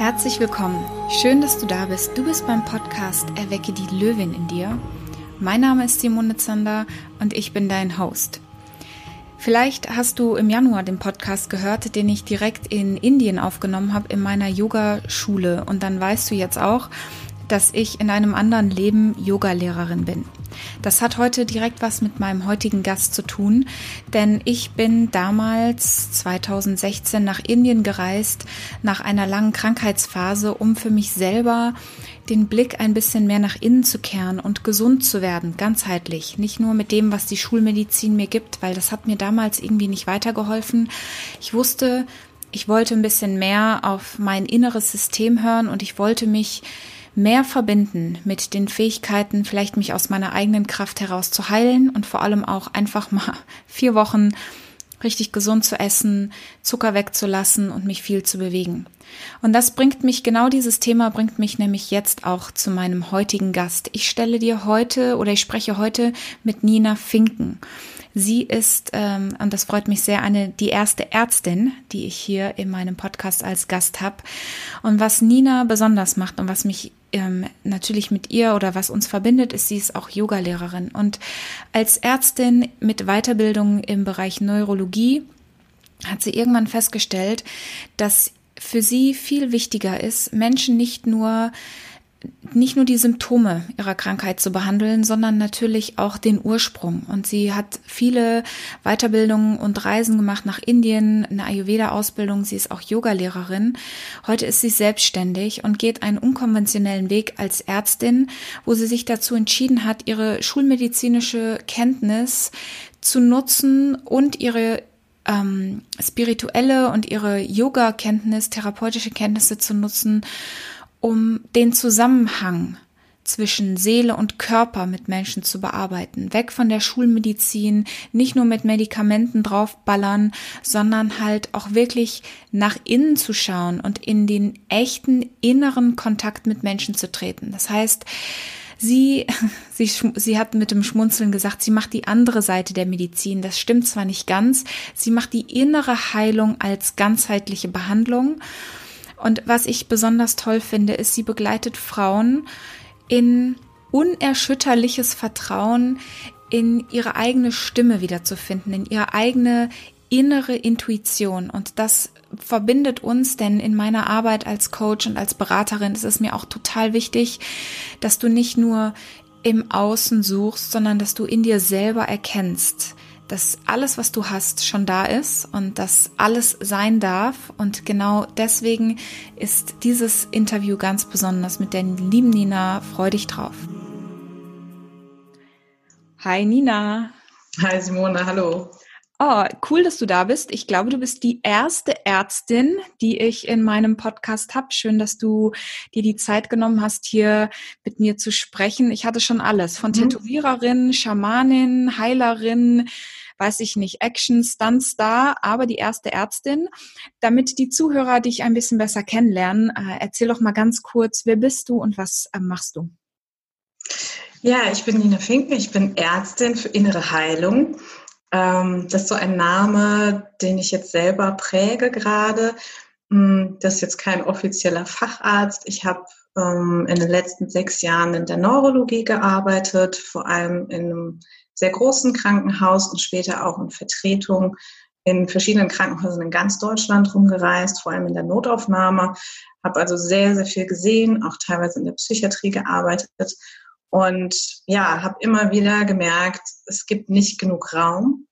Herzlich willkommen. Schön, dass du da bist. Du bist beim Podcast Erwecke die Löwin in dir. Mein Name ist Simone Zander und ich bin dein Host. Vielleicht hast du im Januar den Podcast gehört, den ich direkt in Indien aufgenommen habe in meiner Yoga-Schule. Und dann weißt du jetzt auch, dass ich in einem anderen Leben Yogalehrerin bin. Das hat heute direkt was mit meinem heutigen Gast zu tun, denn ich bin damals 2016 nach Indien gereist, nach einer langen Krankheitsphase, um für mich selber den Blick ein bisschen mehr nach innen zu kehren und gesund zu werden, ganzheitlich. Nicht nur mit dem, was die Schulmedizin mir gibt, weil das hat mir damals irgendwie nicht weitergeholfen. Ich wusste, ich wollte ein bisschen mehr auf mein inneres System hören und ich wollte mich mehr verbinden mit den Fähigkeiten, vielleicht mich aus meiner eigenen Kraft heraus zu heilen und vor allem auch einfach mal vier Wochen richtig gesund zu essen, Zucker wegzulassen und mich viel zu bewegen. Und das bringt mich, genau dieses Thema bringt mich nämlich jetzt auch zu meinem heutigen Gast. Ich stelle dir heute oder ich spreche heute mit Nina Finken. Sie ist, ähm, und das freut mich sehr, eine die erste Ärztin, die ich hier in meinem Podcast als Gast habe. Und was Nina besonders macht und was mich ähm, natürlich mit ihr oder was uns verbindet, ist, sie ist auch Yogalehrerin. Und als Ärztin mit Weiterbildung im Bereich Neurologie hat sie irgendwann festgestellt, dass für sie viel wichtiger ist, Menschen nicht nur nicht nur die Symptome ihrer Krankheit zu behandeln, sondern natürlich auch den Ursprung. Und sie hat viele Weiterbildungen und Reisen gemacht nach Indien, eine Ayurveda-Ausbildung. Sie ist auch Yogalehrerin. Heute ist sie selbstständig und geht einen unkonventionellen Weg als Ärztin, wo sie sich dazu entschieden hat, ihre schulmedizinische Kenntnis zu nutzen und ihre ähm, spirituelle und ihre Yoga-Kenntnis, therapeutische Kenntnisse zu nutzen, um den Zusammenhang zwischen Seele und Körper mit Menschen zu bearbeiten. Weg von der Schulmedizin, nicht nur mit Medikamenten draufballern, sondern halt auch wirklich nach innen zu schauen und in den echten inneren Kontakt mit Menschen zu treten. Das heißt, Sie, sie, sie hat mit dem Schmunzeln gesagt, sie macht die andere Seite der Medizin. Das stimmt zwar nicht ganz. Sie macht die innere Heilung als ganzheitliche Behandlung. Und was ich besonders toll finde, ist, sie begleitet Frauen in unerschütterliches Vertrauen in ihre eigene Stimme wiederzufinden, in ihre eigene innere Intuition. Und das verbindet uns, denn in meiner Arbeit als Coach und als Beraterin ist es mir auch total wichtig, dass du nicht nur im Außen suchst, sondern dass du in dir selber erkennst, dass alles, was du hast, schon da ist und dass alles sein darf. Und genau deswegen ist dieses Interview ganz besonders mit der lieben Nina. Freu dich drauf. Hi Nina. Hi Simone, hallo. Oh, cool, dass du da bist. Ich glaube, du bist die erste Ärztin, die ich in meinem Podcast habe. Schön, dass du dir die Zeit genommen hast, hier mit mir zu sprechen. Ich hatte schon alles, von mhm. Tätowiererin, Schamanin, Heilerin, weiß ich nicht, Action, Stuntstar, aber die erste Ärztin. Damit die Zuhörer dich ein bisschen besser kennenlernen, äh, erzähl doch mal ganz kurz, wer bist du und was äh, machst du? Ja, ich bin Nina Finken, ich bin Ärztin für innere Heilung ähm, das ist so ein Name, den ich jetzt selber präge gerade. Hm, das ist jetzt kein offizieller Facharzt. Ich habe ähm, in den letzten sechs Jahren in der Neurologie gearbeitet, vor allem in einem sehr großen Krankenhaus und später auch in Vertretung in verschiedenen Krankenhäusern in ganz Deutschland rumgereist, vor allem in der Notaufnahme. Habe also sehr, sehr viel gesehen, auch teilweise in der Psychiatrie gearbeitet und ja, habe immer wieder gemerkt, es gibt nicht genug Raum,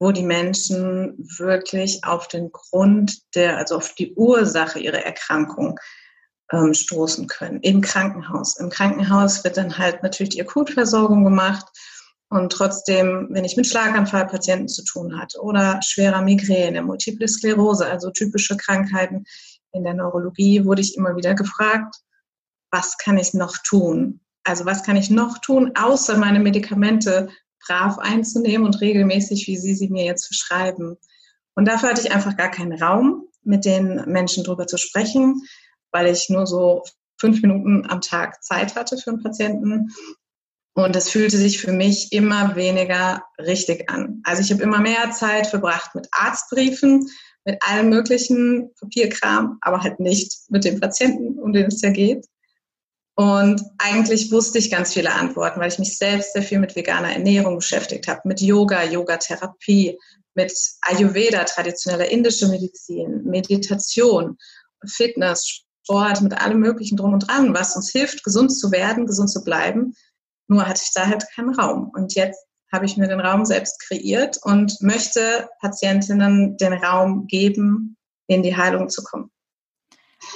wo die Menschen wirklich auf den Grund der, also auf die Ursache ihrer Erkrankung ähm, stoßen können. Im Krankenhaus. Im Krankenhaus wird dann halt natürlich die Akutversorgung gemacht. Und trotzdem, wenn ich mit Schlaganfallpatienten zu tun hatte oder schwerer Migräne, Multiple Sklerose, also typische Krankheiten in der Neurologie, wurde ich immer wieder gefragt, was kann ich noch tun? Also was kann ich noch tun, außer meine Medikamente brav einzunehmen und regelmäßig, wie Sie sie mir jetzt verschreiben. Und dafür hatte ich einfach gar keinen Raum, mit den Menschen drüber zu sprechen, weil ich nur so fünf Minuten am Tag Zeit hatte für einen Patienten. Und es fühlte sich für mich immer weniger richtig an. Also ich habe immer mehr Zeit verbracht mit Arztbriefen, mit allem möglichen Papierkram, aber halt nicht mit dem Patienten, um den es ja geht. Und eigentlich wusste ich ganz viele Antworten, weil ich mich selbst sehr viel mit veganer Ernährung beschäftigt habe, mit Yoga, Yogatherapie, mit Ayurveda, traditioneller indischer Medizin, Meditation, Fitness, Sport, mit allem Möglichen drum und dran, was uns hilft, gesund zu werden, gesund zu bleiben. Nur hatte ich da halt keinen Raum. Und jetzt habe ich mir den Raum selbst kreiert und möchte Patientinnen den Raum geben, in die Heilung zu kommen.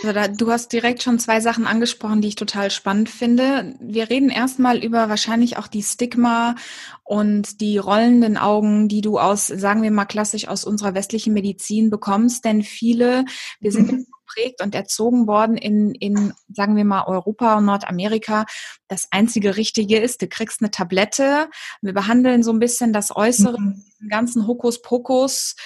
Also da, du hast direkt schon zwei Sachen angesprochen, die ich total spannend finde. Wir reden erstmal über wahrscheinlich auch die Stigma und die rollenden Augen, die du aus, sagen wir mal klassisch, aus unserer westlichen Medizin bekommst. Denn viele, wir sind mhm. geprägt und erzogen worden in, in, sagen wir mal, Europa und Nordamerika. Das einzige Richtige ist, du kriegst eine Tablette. Wir behandeln so ein bisschen das Äußere, mhm. den ganzen Hokuspokus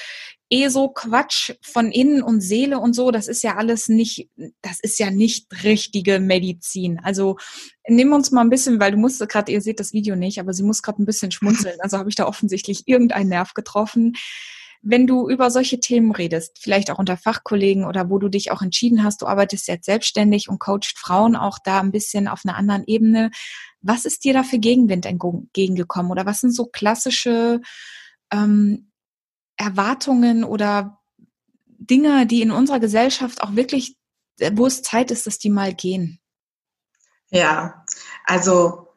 eh so Quatsch von Innen und Seele und so, das ist ja alles nicht, das ist ja nicht richtige Medizin. Also nimm uns mal ein bisschen, weil du musst gerade, ihr seht das Video nicht, aber sie muss gerade ein bisschen schmunzeln. Also habe ich da offensichtlich irgendeinen Nerv getroffen. Wenn du über solche Themen redest, vielleicht auch unter Fachkollegen oder wo du dich auch entschieden hast, du arbeitest jetzt selbstständig und coacht Frauen auch da ein bisschen auf einer anderen Ebene. Was ist dir da für Gegenwind entgegengekommen? Oder was sind so klassische ähm, Erwartungen oder Dinge, die in unserer Gesellschaft auch wirklich, wo es Zeit ist, dass die mal gehen? Ja, also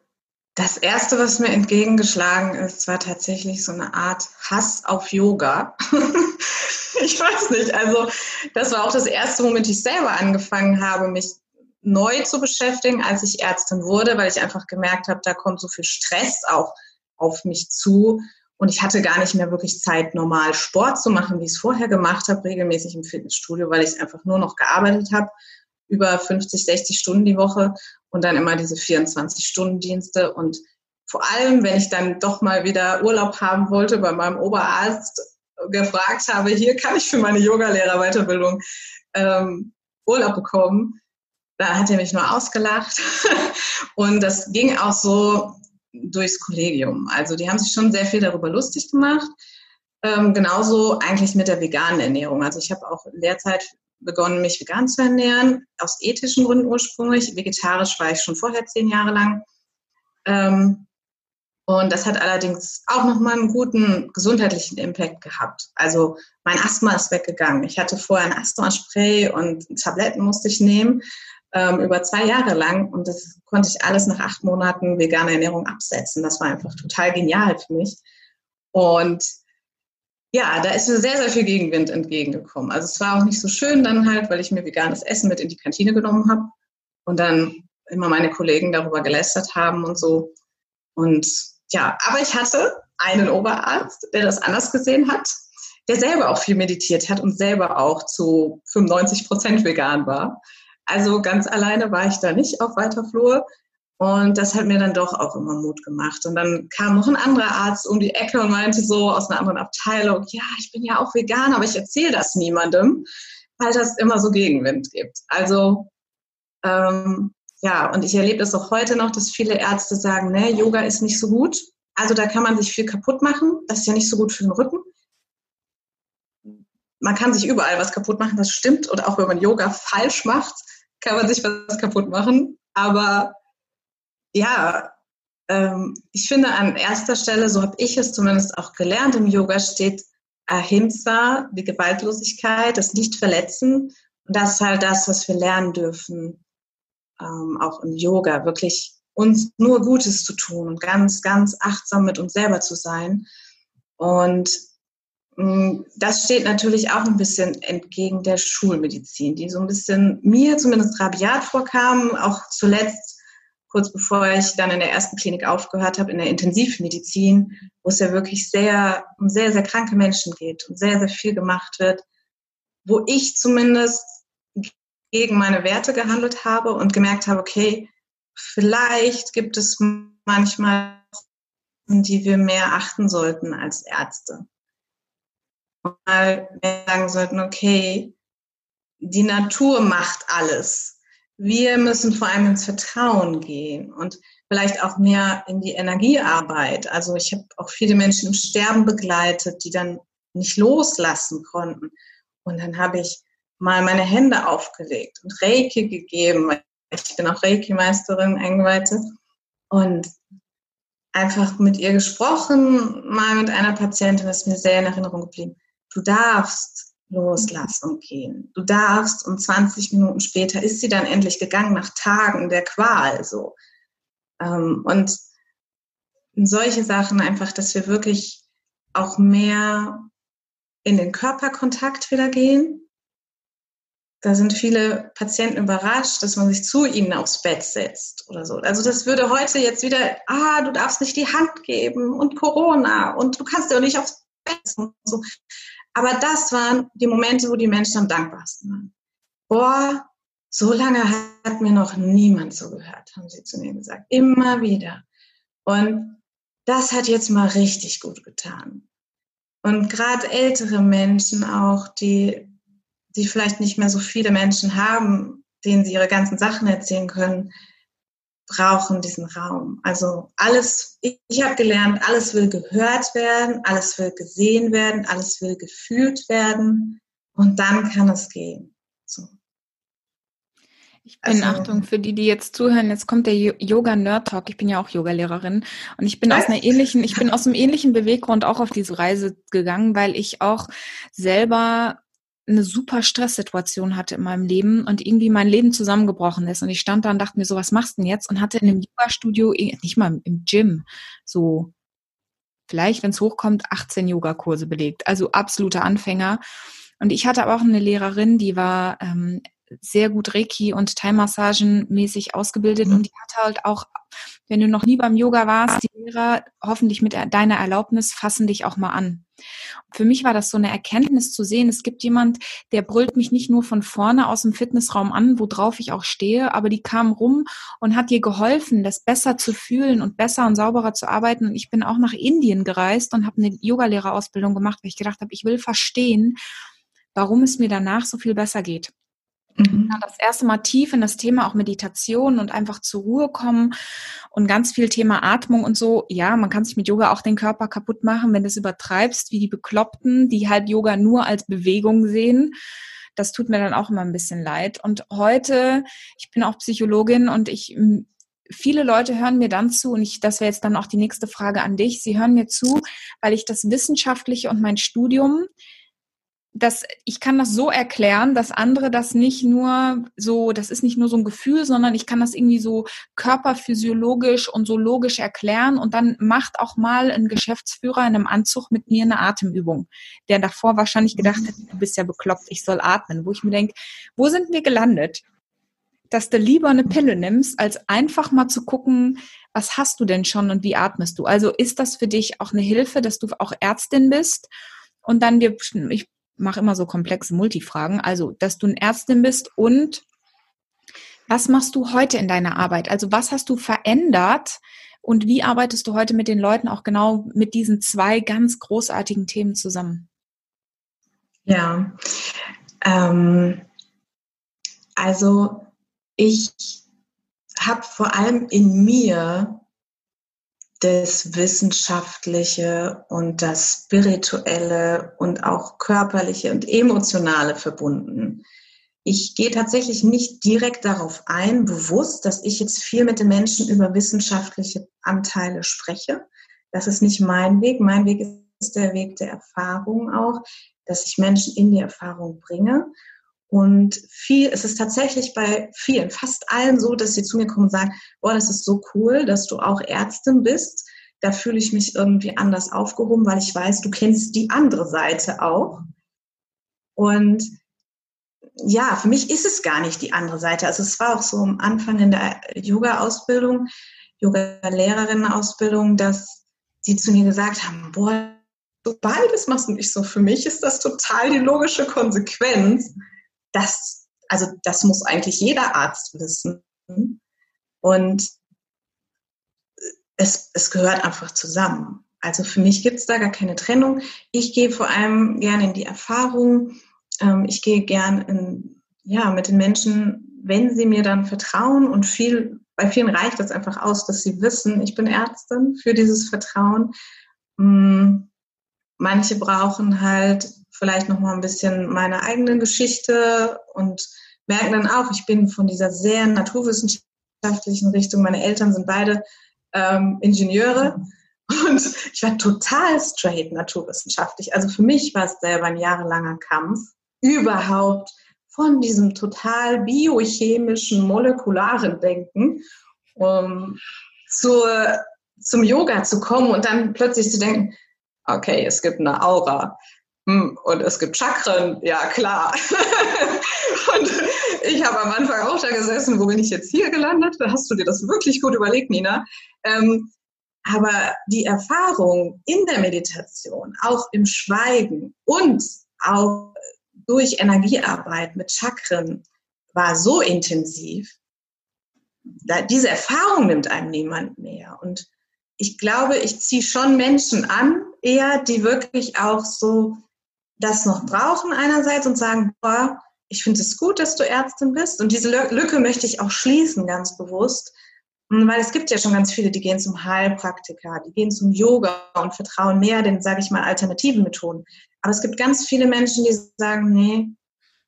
das Erste, was mir entgegengeschlagen ist, war tatsächlich so eine Art Hass auf Yoga. ich weiß nicht, also das war auch das Erste, womit ich selber angefangen habe, mich neu zu beschäftigen, als ich Ärztin wurde, weil ich einfach gemerkt habe, da kommt so viel Stress auch auf mich zu, und ich hatte gar nicht mehr wirklich Zeit, normal Sport zu machen, wie ich es vorher gemacht habe, regelmäßig im Fitnessstudio, weil ich einfach nur noch gearbeitet habe, über 50, 60 Stunden die Woche und dann immer diese 24-Stunden-Dienste. Und vor allem, wenn ich dann doch mal wieder Urlaub haben wollte, bei meinem Oberarzt gefragt habe, hier kann ich für meine Yogalehrerweiterbildung ähm, Urlaub bekommen, da hat er mich nur ausgelacht. und das ging auch so durchs Kollegium. Also die haben sich schon sehr viel darüber lustig gemacht. Ähm, genauso eigentlich mit der veganen Ernährung. Also ich habe auch in der Zeit begonnen, mich vegan zu ernähren, aus ethischen Gründen ursprünglich. Vegetarisch war ich schon vorher zehn Jahre lang. Ähm, und das hat allerdings auch nochmal einen guten gesundheitlichen Impact gehabt. Also mein Asthma ist weggegangen. Ich hatte vorher ein Asthma-Spray und Tabletten musste ich nehmen ähm, über zwei Jahre lang und das konnte ich alles nach acht Monaten vegane Ernährung absetzen. Das war einfach total genial für mich. Und ja, da ist mir sehr, sehr viel Gegenwind entgegengekommen. Also es war auch nicht so schön dann halt, weil ich mir veganes Essen mit in die Kantine genommen habe und dann immer meine Kollegen darüber gelästert haben und so. Und ja, aber ich hatte einen Oberarzt, der das anders gesehen hat, der selber auch viel meditiert hat und selber auch zu 95 Prozent vegan war. Also ganz alleine war ich da nicht auf weiter Flur. Und das hat mir dann doch auch immer Mut gemacht. Und dann kam noch ein anderer Arzt um die Ecke und meinte so aus einer anderen Abteilung, ja, ich bin ja auch vegan, aber ich erzähle das niemandem, weil das immer so Gegenwind gibt. Also ähm, ja, und ich erlebe das auch heute noch, dass viele Ärzte sagen, ne, Yoga ist nicht so gut. Also da kann man sich viel kaputt machen. Das ist ja nicht so gut für den Rücken man kann sich überall was kaputt machen, das stimmt. Und auch wenn man Yoga falsch macht, kann man sich was kaputt machen. Aber ja, ähm, ich finde an erster Stelle, so habe ich es zumindest auch gelernt, im Yoga steht Ahimsa, die Gewaltlosigkeit, das Nicht-Verletzen. Und das ist halt das, was wir lernen dürfen, ähm, auch im Yoga, wirklich uns nur Gutes zu tun und ganz, ganz achtsam mit uns selber zu sein. Und das steht natürlich auch ein bisschen entgegen der Schulmedizin, die so ein bisschen mir zumindest rabiat vorkam, auch zuletzt kurz bevor ich dann in der ersten Klinik aufgehört habe, in der Intensivmedizin, wo es ja wirklich sehr um sehr, sehr kranke Menschen geht und sehr, sehr viel gemacht wird, wo ich zumindest gegen meine Werte gehandelt habe und gemerkt habe, okay, vielleicht gibt es manchmal, die wir mehr achten sollten als Ärzte mal sagen sollten, okay, die Natur macht alles. Wir müssen vor allem ins Vertrauen gehen und vielleicht auch mehr in die Energiearbeit. Also ich habe auch viele Menschen im Sterben begleitet, die dann nicht loslassen konnten. Und dann habe ich mal meine Hände aufgelegt und Reiki gegeben. Ich bin auch Reiki-Meisterin, Eingeweihte. Und einfach mit ihr gesprochen, mal mit einer Patientin, das ist mir sehr in Erinnerung geblieben. Du darfst loslassen gehen. Du darfst und 20 Minuten später ist sie dann endlich gegangen nach Tagen der Qual so. Ähm, und solche Sachen einfach, dass wir wirklich auch mehr in den Körperkontakt wieder gehen. Da sind viele Patienten überrascht, dass man sich zu ihnen aufs Bett setzt oder so. Also das würde heute jetzt wieder, ah, du darfst nicht die Hand geben und Corona und du kannst ja nicht aufs Bett und so. Aber das waren die Momente, wo die Menschen am dankbarsten waren. Boah, so lange hat mir noch niemand zugehört, haben sie zu mir gesagt. Immer wieder. Und das hat jetzt mal richtig gut getan. Und gerade ältere Menschen auch, die, die vielleicht nicht mehr so viele Menschen haben, denen sie ihre ganzen Sachen erzählen können, brauchen diesen Raum. Also alles, ich, ich habe gelernt, alles will gehört werden, alles will gesehen werden, alles will gefühlt werden und dann kann es gehen. So. Ich bin, also, Achtung, für die, die jetzt zuhören, jetzt kommt der Yoga Nerd Talk. Ich bin ja auch Yogalehrerin und ich bin was? aus einer ähnlichen, ich bin aus einem ähnlichen Beweggrund auch auf diese Reise gegangen, weil ich auch selber eine super Stresssituation hatte in meinem Leben und irgendwie mein Leben zusammengebrochen ist. Und ich stand da und dachte mir so, was machst du denn jetzt? Und hatte in einem Yoga-Studio, nicht mal im Gym, so vielleicht, wenn es hochkommt, 18 Yogakurse belegt. Also absoluter Anfänger. Und ich hatte aber auch eine Lehrerin, die war ähm, sehr gut Reiki und Thai-Massagen mäßig ausgebildet mhm. und die hat halt auch, wenn du noch nie beim Yoga warst, die Lehrer hoffentlich mit deiner Erlaubnis fassen dich auch mal an. Für mich war das so eine Erkenntnis zu sehen, es gibt jemand, der brüllt mich nicht nur von vorne aus dem Fitnessraum an, worauf ich auch stehe, aber die kam rum und hat dir geholfen, das besser zu fühlen und besser und sauberer zu arbeiten. Und ich bin auch nach Indien gereist und habe eine Yogalehrerausbildung gemacht, weil ich gedacht habe, ich will verstehen, warum es mir danach so viel besser geht. Mhm. Das erste Mal tief in das Thema auch Meditation und einfach zur Ruhe kommen und ganz viel Thema Atmung und so. Ja, man kann sich mit Yoga auch den Körper kaputt machen, wenn du es übertreibst, wie die Bekloppten, die halt Yoga nur als Bewegung sehen. Das tut mir dann auch immer ein bisschen leid. Und heute, ich bin auch Psychologin und ich viele Leute hören mir dann zu, und ich, das wäre jetzt dann auch die nächste Frage an dich. Sie hören mir zu, weil ich das Wissenschaftliche und mein Studium das, ich kann das so erklären, dass andere das nicht nur so, das ist nicht nur so ein Gefühl, sondern ich kann das irgendwie so körperphysiologisch und so logisch erklären und dann macht auch mal ein Geschäftsführer in einem Anzug mit mir eine Atemübung, der davor wahrscheinlich gedacht hätte, du bist ja bekloppt, ich soll atmen, wo ich mir denke, wo sind wir gelandet? Dass du lieber eine Pille nimmst, als einfach mal zu gucken, was hast du denn schon und wie atmest du? Also ist das für dich auch eine Hilfe, dass du auch Ärztin bist? Und dann wir, ich mache immer so komplexe Multifragen. Also, dass du eine Ärztin bist und was machst du heute in deiner Arbeit? Also, was hast du verändert und wie arbeitest du heute mit den Leuten auch genau mit diesen zwei ganz großartigen Themen zusammen? Ja, ähm, also ich habe vor allem in mir das Wissenschaftliche und das Spirituelle und auch Körperliche und Emotionale verbunden. Ich gehe tatsächlich nicht direkt darauf ein, bewusst, dass ich jetzt viel mit den Menschen über wissenschaftliche Anteile spreche. Das ist nicht mein Weg. Mein Weg ist der Weg der Erfahrung auch, dass ich Menschen in die Erfahrung bringe. Und viel, es ist tatsächlich bei vielen, fast allen so, dass sie zu mir kommen und sagen, boah, das ist so cool, dass du auch Ärztin bist. Da fühle ich mich irgendwie anders aufgehoben, weil ich weiß, du kennst die andere Seite auch. Und ja, für mich ist es gar nicht die andere Seite. Also es war auch so am Anfang in der Yoga-Ausbildung, Yoga-Lehrerinnen-Ausbildung, dass sie zu mir gesagt haben, boah, du beides machst und ich so, für mich ist das total die logische Konsequenz das, also das muss eigentlich jeder Arzt wissen. Und es, es gehört einfach zusammen. Also für mich gibt es da gar keine Trennung. Ich gehe vor allem gerne in die Erfahrung. Ähm, ich gehe gern in, ja, mit den Menschen, wenn sie mir dann vertrauen und viel, bei vielen reicht es einfach aus, dass sie wissen, ich bin Ärztin für dieses Vertrauen. Mm, manche brauchen halt vielleicht noch mal ein bisschen meine eigene Geschichte und merken dann auch, ich bin von dieser sehr naturwissenschaftlichen Richtung. Meine Eltern sind beide ähm, Ingenieure und ich war total straight naturwissenschaftlich. Also für mich war es selber ein jahrelanger Kampf, überhaupt von diesem total biochemischen, molekularen Denken um, zur, zum Yoga zu kommen und dann plötzlich zu denken, okay, es gibt eine Aura und es gibt Chakren, ja klar. und ich habe am Anfang auch da gesessen, wo bin ich jetzt hier gelandet? Da hast du dir das wirklich gut überlegt, Nina. Ähm, aber die Erfahrung in der Meditation, auch im Schweigen und auch durch Energiearbeit mit Chakren war so intensiv, da, diese Erfahrung nimmt einem niemand mehr. Und ich glaube, ich ziehe schon Menschen an, eher, die wirklich auch so das noch brauchen einerseits und sagen, boah, ich finde es gut, dass du Ärztin bist. Und diese Lücke möchte ich auch schließen, ganz bewusst. Hm, weil es gibt ja schon ganz viele, die gehen zum Heilpraktiker, die gehen zum Yoga und vertrauen mehr den, sage ich mal, alternativen Methoden. Aber es gibt ganz viele Menschen, die sagen, nee,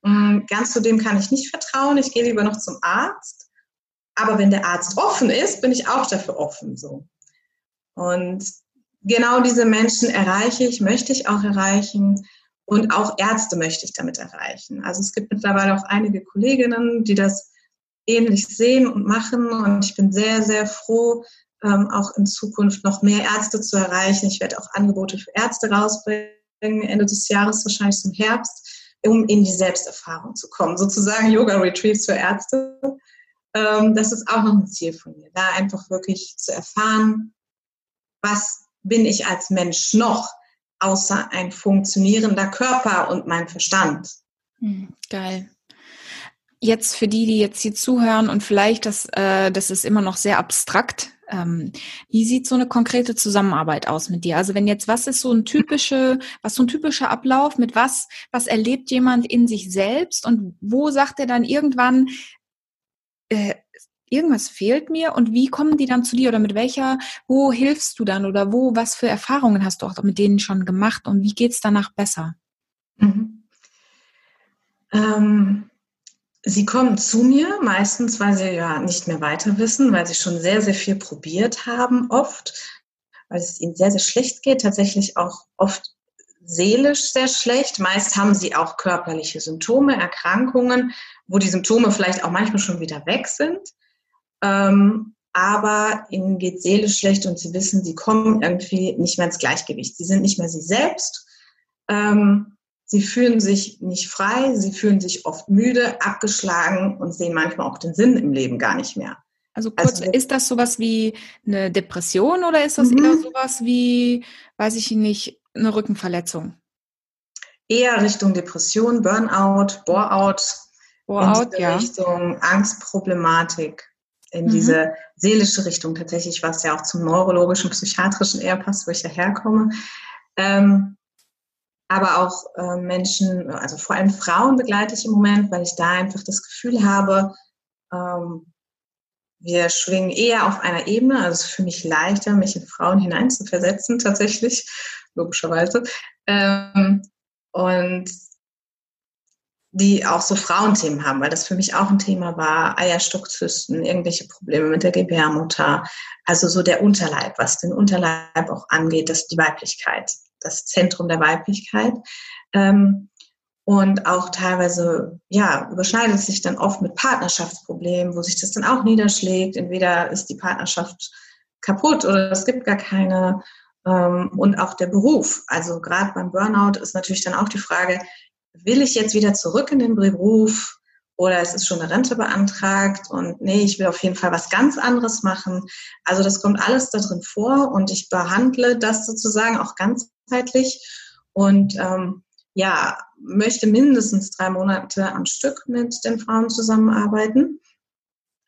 hm, ganz zu dem kann ich nicht vertrauen, ich gehe lieber noch zum Arzt. Aber wenn der Arzt offen ist, bin ich auch dafür offen. So. Und genau diese Menschen erreiche ich, möchte ich auch erreichen. Und auch Ärzte möchte ich damit erreichen. Also es gibt mittlerweile auch einige Kolleginnen, die das ähnlich sehen und machen. Und ich bin sehr, sehr froh, ähm, auch in Zukunft noch mehr Ärzte zu erreichen. Ich werde auch Angebote für Ärzte rausbringen, Ende des Jahres, wahrscheinlich zum Herbst, um in die Selbsterfahrung zu kommen. Sozusagen Yoga-Retreats für Ärzte. Ähm, das ist auch noch ein Ziel von mir, da einfach wirklich zu erfahren, was bin ich als Mensch noch, außer ein funktionierender Körper und mein Verstand. Hm, geil. Jetzt für die, die jetzt hier zuhören und vielleicht, das, äh, das ist immer noch sehr abstrakt. Ähm, wie sieht so eine konkrete Zusammenarbeit aus mit dir? Also wenn jetzt, was ist so ein typische, was so ein typischer Ablauf? Mit was, was erlebt jemand in sich selbst und wo sagt er dann irgendwann, äh, irgendwas fehlt mir und wie kommen die dann zu dir oder mit welcher, wo hilfst du dann oder wo, was für Erfahrungen hast du auch mit denen schon gemacht und wie geht es danach besser? Mhm. Ähm, Sie kommen zu mir, meistens, weil sie ja nicht mehr weiter wissen, weil sie schon sehr, sehr viel probiert haben, oft, weil es ihnen sehr, sehr schlecht geht, tatsächlich auch oft seelisch sehr schlecht. Meist haben sie auch körperliche Symptome, Erkrankungen, wo die Symptome vielleicht auch manchmal schon wieder weg sind. Ähm, aber ihnen geht seelisch schlecht und sie wissen, sie kommen irgendwie nicht mehr ins Gleichgewicht. Sie sind nicht mehr sie selbst. Ähm, Sie fühlen sich nicht frei, sie fühlen sich oft müde, abgeschlagen und sehen manchmal auch den Sinn im Leben gar nicht mehr. Also kurz, also, ist das sowas wie eine Depression oder ist das mhm. eher sowas wie, weiß ich nicht, eine Rückenverletzung? Eher Richtung Depression, Burnout, Boreout, ja. Richtung Angstproblematik, in mhm. diese seelische Richtung tatsächlich, was ja auch zum neurologischen, psychiatrischen eher passt, wo ich ja herkomme. Ähm, aber auch äh, Menschen, also vor allem Frauen begleite ich im Moment, weil ich da einfach das Gefühl habe, ähm, wir schwingen eher auf einer Ebene, also es ist für mich leichter, mich in Frauen hineinzuversetzen, tatsächlich, logischerweise. Ähm, und die auch so Frauenthemen haben, weil das für mich auch ein Thema war, Eierstockzysten, irgendwelche Probleme mit der Gebärmutter, also so der Unterleib, was den Unterleib auch angeht, das die Weiblichkeit das Zentrum der Weiblichkeit. Ähm, und auch teilweise, ja, überschneidet sich dann oft mit Partnerschaftsproblemen, wo sich das dann auch niederschlägt. Entweder ist die Partnerschaft kaputt oder es gibt gar keine. Ähm, und auch der Beruf. Also gerade beim Burnout ist natürlich dann auch die Frage, will ich jetzt wieder zurück in den Beruf? Oder es ist schon eine Rente beantragt und nee, ich will auf jeden Fall was ganz anderes machen. Also das kommt alles da drin vor und ich behandle das sozusagen auch ganzheitlich und ähm, ja, möchte mindestens drei Monate am Stück mit den Frauen zusammenarbeiten.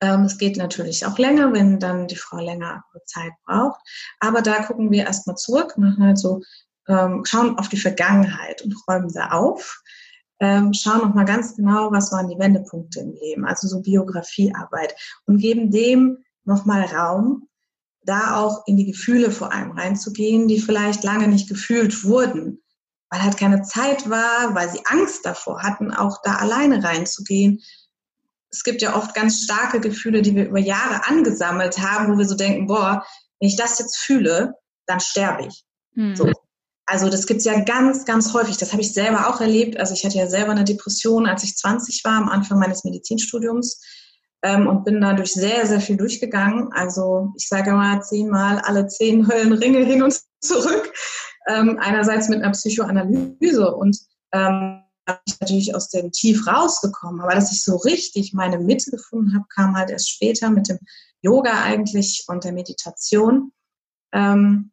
Ähm, es geht natürlich auch länger, wenn dann die Frau länger Zeit braucht. Aber da gucken wir erstmal zurück, machen halt so, ähm, schauen auf die Vergangenheit und räumen da auf ähm, schauen nochmal ganz genau, was waren die Wendepunkte im Leben, also so Biografiearbeit und geben dem nochmal Raum, da auch in die Gefühle vor allem reinzugehen, die vielleicht lange nicht gefühlt wurden, weil halt keine Zeit war, weil sie Angst davor hatten, auch da alleine reinzugehen. Es gibt ja oft ganz starke Gefühle, die wir über Jahre angesammelt haben, wo wir so denken, boah, wenn ich das jetzt fühle, dann sterbe ich. Mhm. So. Also das gibt's ja ganz, ganz häufig. Das habe ich selber auch erlebt. Also ich hatte ja selber eine Depression, als ich 20 war, am Anfang meines Medizinstudiums ähm, und bin dadurch sehr, sehr viel durchgegangen. Also ich sage mal zehnmal alle zehn Höllenringe hin und zurück. Ähm, einerseits mit einer Psychoanalyse und ähm, ich natürlich aus dem Tief rausgekommen. Aber dass ich so richtig meine Mitte gefunden habe, kam halt erst später mit dem Yoga eigentlich und der Meditation. Ähm,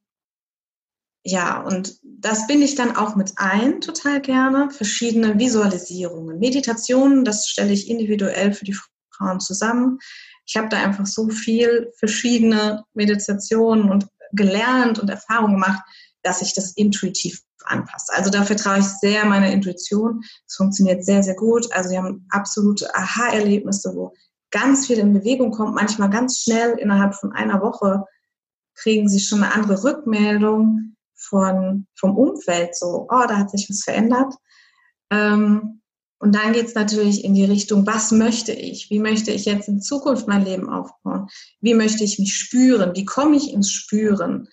ja, und das binde ich dann auch mit ein, total gerne. Verschiedene Visualisierungen. Meditationen, das stelle ich individuell für die Frauen zusammen. Ich habe da einfach so viel verschiedene Meditationen und gelernt und Erfahrungen gemacht, dass ich das intuitiv anpasse. Also da vertraue ich sehr meiner Intuition. Es funktioniert sehr, sehr gut. Also wir haben absolute Aha-Erlebnisse, wo ganz viel in Bewegung kommt, manchmal ganz schnell innerhalb von einer Woche kriegen sie schon eine andere Rückmeldung von, vom Umfeld, so, oh, da hat sich was verändert. Ähm, und dann geht es natürlich in die Richtung, was möchte ich? Wie möchte ich jetzt in Zukunft mein Leben aufbauen? Wie möchte ich mich spüren? Wie komme ich ins Spüren?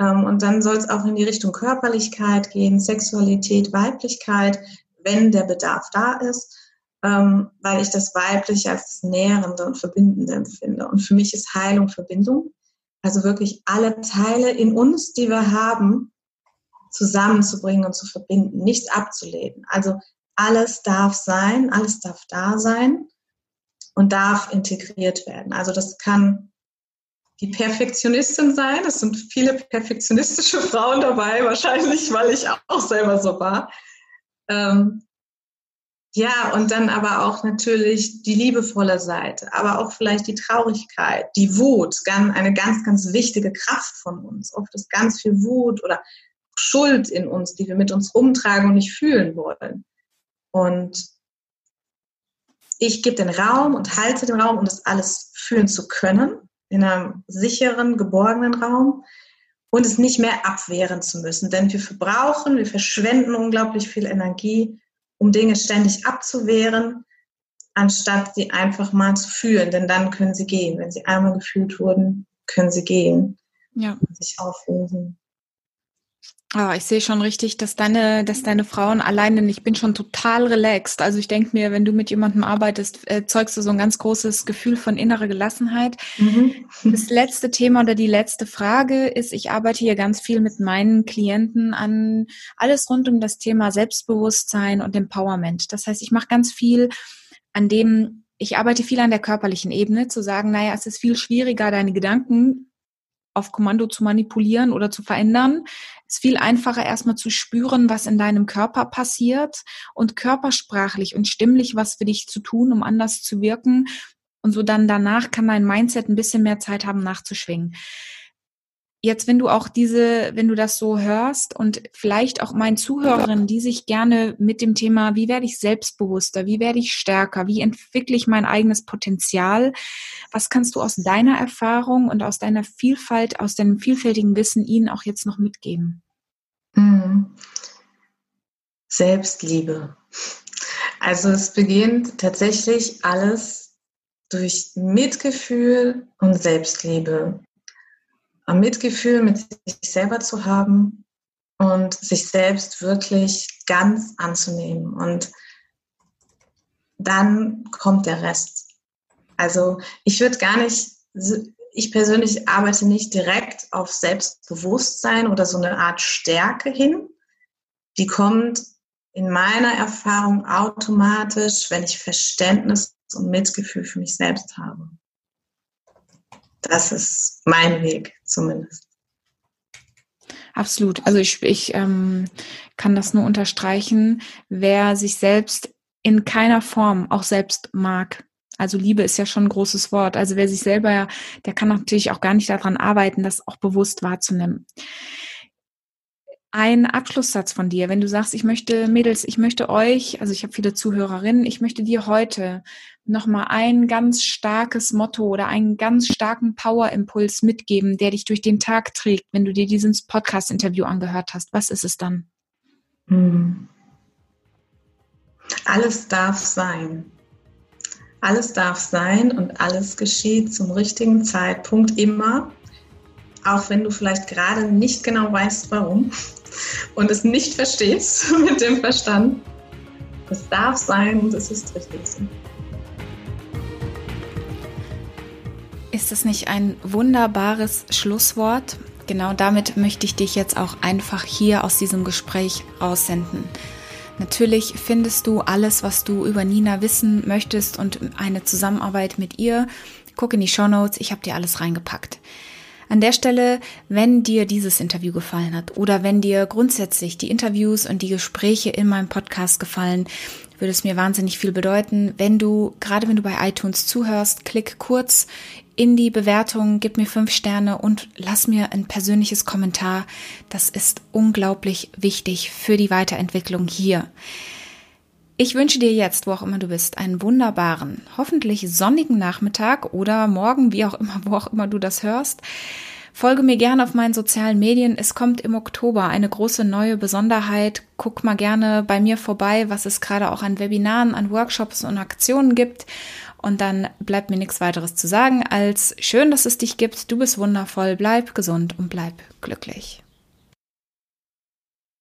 Ähm, und dann soll es auch in die Richtung Körperlichkeit gehen, Sexualität, Weiblichkeit, wenn der Bedarf da ist, ähm, weil ich das Weibliche als das Nährende und Verbindende empfinde. Und für mich ist Heilung Verbindung. Also wirklich alle Teile in uns, die wir haben, zusammenzubringen und zu verbinden, nichts abzulehnen. Also alles darf sein, alles darf da sein und darf integriert werden. Also das kann die Perfektionistin sein. Es sind viele perfektionistische Frauen dabei, wahrscheinlich, weil ich auch selber so war. Ähm, ja, und dann aber auch natürlich die liebevolle Seite, aber auch vielleicht die Traurigkeit, die Wut, eine ganz, ganz wichtige Kraft von uns. Oft ist ganz viel Wut oder Schuld in uns, die wir mit uns rumtragen und nicht fühlen wollen. Und ich gebe den Raum und halte den Raum, um das alles fühlen zu können, in einem sicheren, geborgenen Raum und es nicht mehr abwehren zu müssen. Denn wir verbrauchen, wir verschwenden unglaublich viel Energie, um Dinge ständig abzuwehren, anstatt sie einfach mal zu fühlen. Denn dann können sie gehen. Wenn sie einmal gefühlt wurden, können sie gehen ja. und sich auflösen. Ah, ich sehe schon richtig, dass deine, dass deine Frauen alleine, ich bin schon total relaxed. Also ich denke mir, wenn du mit jemandem arbeitest, äh, zeugst du so ein ganz großes Gefühl von innerer Gelassenheit. Mhm. Das letzte Thema oder die letzte Frage ist, ich arbeite hier ganz viel mit meinen Klienten an alles rund um das Thema Selbstbewusstsein und Empowerment. Das heißt, ich mache ganz viel an dem, ich arbeite viel an der körperlichen Ebene, zu sagen, naja, es ist viel schwieriger, deine Gedanken auf Kommando zu manipulieren oder zu verändern. Es ist viel einfacher, erstmal zu spüren, was in deinem Körper passiert und körpersprachlich und stimmlich was für dich zu tun, um anders zu wirken. Und so dann danach kann dein Mindset ein bisschen mehr Zeit haben, nachzuschwingen. Jetzt, wenn du auch diese, wenn du das so hörst und vielleicht auch meinen Zuhörerinnen, die sich gerne mit dem Thema, wie werde ich selbstbewusster, wie werde ich stärker, wie entwickle ich mein eigenes Potenzial, was kannst du aus deiner Erfahrung und aus deiner Vielfalt, aus deinem vielfältigen Wissen ihnen auch jetzt noch mitgeben? Mhm. Selbstliebe. Also es beginnt tatsächlich alles durch Mitgefühl und Selbstliebe. Mitgefühl mit sich selber zu haben und sich selbst wirklich ganz anzunehmen. Und dann kommt der Rest. Also ich würde gar nicht, ich persönlich arbeite nicht direkt auf Selbstbewusstsein oder so eine Art Stärke hin. Die kommt in meiner Erfahrung automatisch, wenn ich Verständnis und Mitgefühl für mich selbst habe. Das ist mein Weg zumindest. Absolut. Also ich, ich ähm, kann das nur unterstreichen. Wer sich selbst in keiner Form auch selbst mag, also Liebe ist ja schon ein großes Wort. Also wer sich selber, der kann natürlich auch gar nicht daran arbeiten, das auch bewusst wahrzunehmen. Ein Abschlusssatz von dir, wenn du sagst, ich möchte, Mädels, ich möchte euch, also ich habe viele Zuhörerinnen, ich möchte dir heute nochmal ein ganz starkes Motto oder einen ganz starken Power-Impuls mitgeben, der dich durch den Tag trägt, wenn du dir dieses Podcast-Interview angehört hast. Was ist es dann? Hm. Alles darf sein. Alles darf sein und alles geschieht zum richtigen Zeitpunkt immer, auch wenn du vielleicht gerade nicht genau weißt, warum und es nicht verstehst mit dem Verstand. Es darf sein und es ist richtig so. Ist das nicht ein wunderbares Schlusswort? Genau damit möchte ich dich jetzt auch einfach hier aus diesem Gespräch raussenden. Natürlich findest du alles, was du über Nina wissen möchtest und eine Zusammenarbeit mit ihr. Guck in die Show Notes, ich habe dir alles reingepackt. An der Stelle, wenn dir dieses Interview gefallen hat oder wenn dir grundsätzlich die Interviews und die Gespräche in meinem Podcast gefallen, würde es mir wahnsinnig viel bedeuten, wenn du, gerade wenn du bei iTunes zuhörst, klick kurz in die Bewertung, gib mir fünf Sterne und lass mir ein persönliches Kommentar. Das ist unglaublich wichtig für die Weiterentwicklung hier. Ich wünsche dir jetzt, wo auch immer du bist, einen wunderbaren, hoffentlich sonnigen Nachmittag oder morgen, wie auch immer, wo auch immer du das hörst. Folge mir gerne auf meinen sozialen Medien. Es kommt im Oktober eine große neue Besonderheit. Guck mal gerne bei mir vorbei, was es gerade auch an Webinaren, an Workshops und Aktionen gibt. Und dann bleibt mir nichts weiteres zu sagen als schön, dass es dich gibt. Du bist wundervoll. Bleib gesund und bleib glücklich.